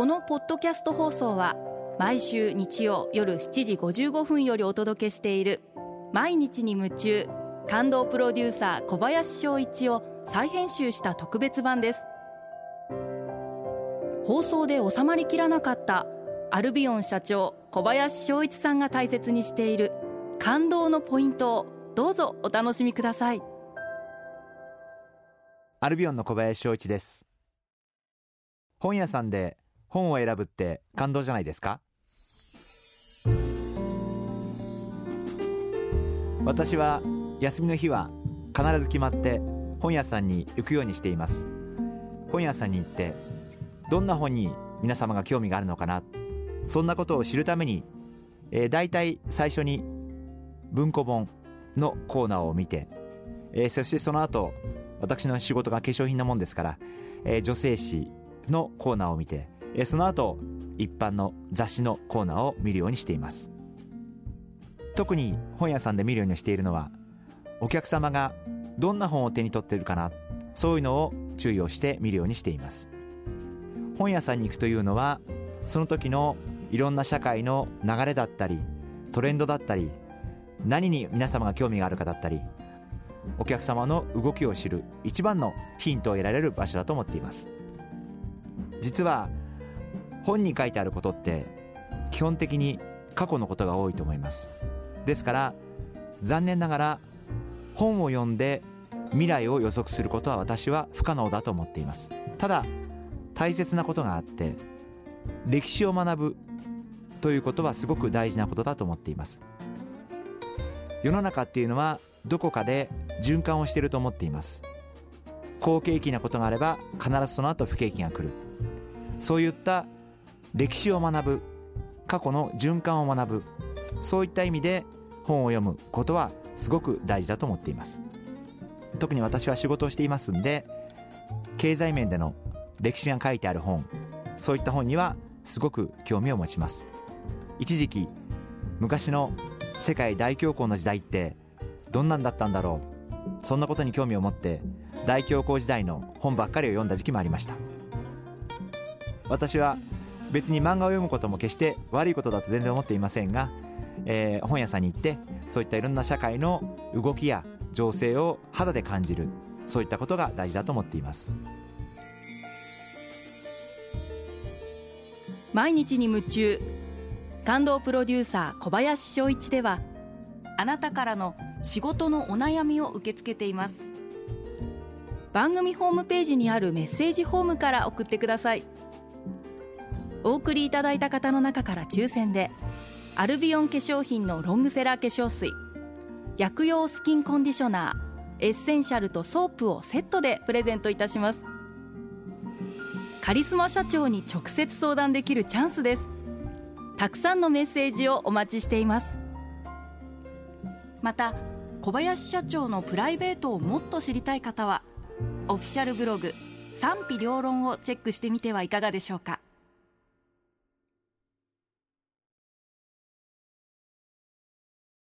このポッドキャスト放送は毎週日曜夜7時55分よりお届けしている毎日に夢中感動プロデューサー小林翔一を再編集した特別版です。放送で収まりきらなかったアルビオン社長小林翔一さんが大切にしている感動のポイントをどうぞお楽しみください。アルビオンの小林翔一です。本屋さんで本を選ぶって感動じゃないですか？私は休みの日は必ず決まって本屋さんに行くようにしています。本屋さんに行ってどんな本に皆様が興味があるのかな？そんなことを知るために、えー、大体最初に文庫本のコーナーを見て、えー、そしてその後私の仕事が化粧品なもんですから、えー、女性誌のコーナーを見て、その後一般の雑誌のコーナーを見るようにしています。特に本屋さんで見るようにしているのはお客様がどんな本を手に取っているかなそういうのを注意をして見るようにしています。本屋さんに行くというのはその時のいろんな社会の流れだったりトレンドだったり何に皆様が興味があるかだったりお客様の動きを知る一番のヒントを得られる場所だと思っています。実は本に書いてあることって基本的に過去のことが多いと思います。ですから残念ながら本を読んで未来を予測することは私は不可能だと思っています。ただ大切なことがあって歴史を学ぶということはすごく大事なことだと思っています。世の中っていうのはどこかで循環をしていると思っています。好景気なことがあれば必ずその後不景気が来る。そういった歴史を学ぶ過去の循環を学ぶそういった意味で本を読むことはすごく大事だと思っています。特に私は仕事をしていますんで経済面での歴史が書いてある本そういった本にはすごく興味を持ちます。一時期昔の世界大恐慌の時代ってどんなんだったんだろうそんなことに興味を持って大恐慌時代の本ばっかりを読んだ時期もありました。私は別に漫画を読むことも決して悪いことだと全然思っていませんが、えー、本屋さんに行ってそういったいろんな社会の動きや情勢を肌で感じるそういったことが大事だと思っています。毎日に夢中感動プロデューサー小林翔一ではあなたからの仕事のお悩みを受け付けています。番組ホームページにあるメッセージホームから送ってください。お送りいただいた方の中から抽選でアルビオン化粧品のロングセラー化粧水薬用スキンコンディショナーエッセンシャルとソープをセットでプレゼントいたします。カリスマ社長に直接相談できるチャンスです。たくさんのメッセージをお待ちしています。また小林社長のプライベートをもっと知りたい方はオフィシャルブログ賛否両論をチェックしてみてはいかがでしょうか。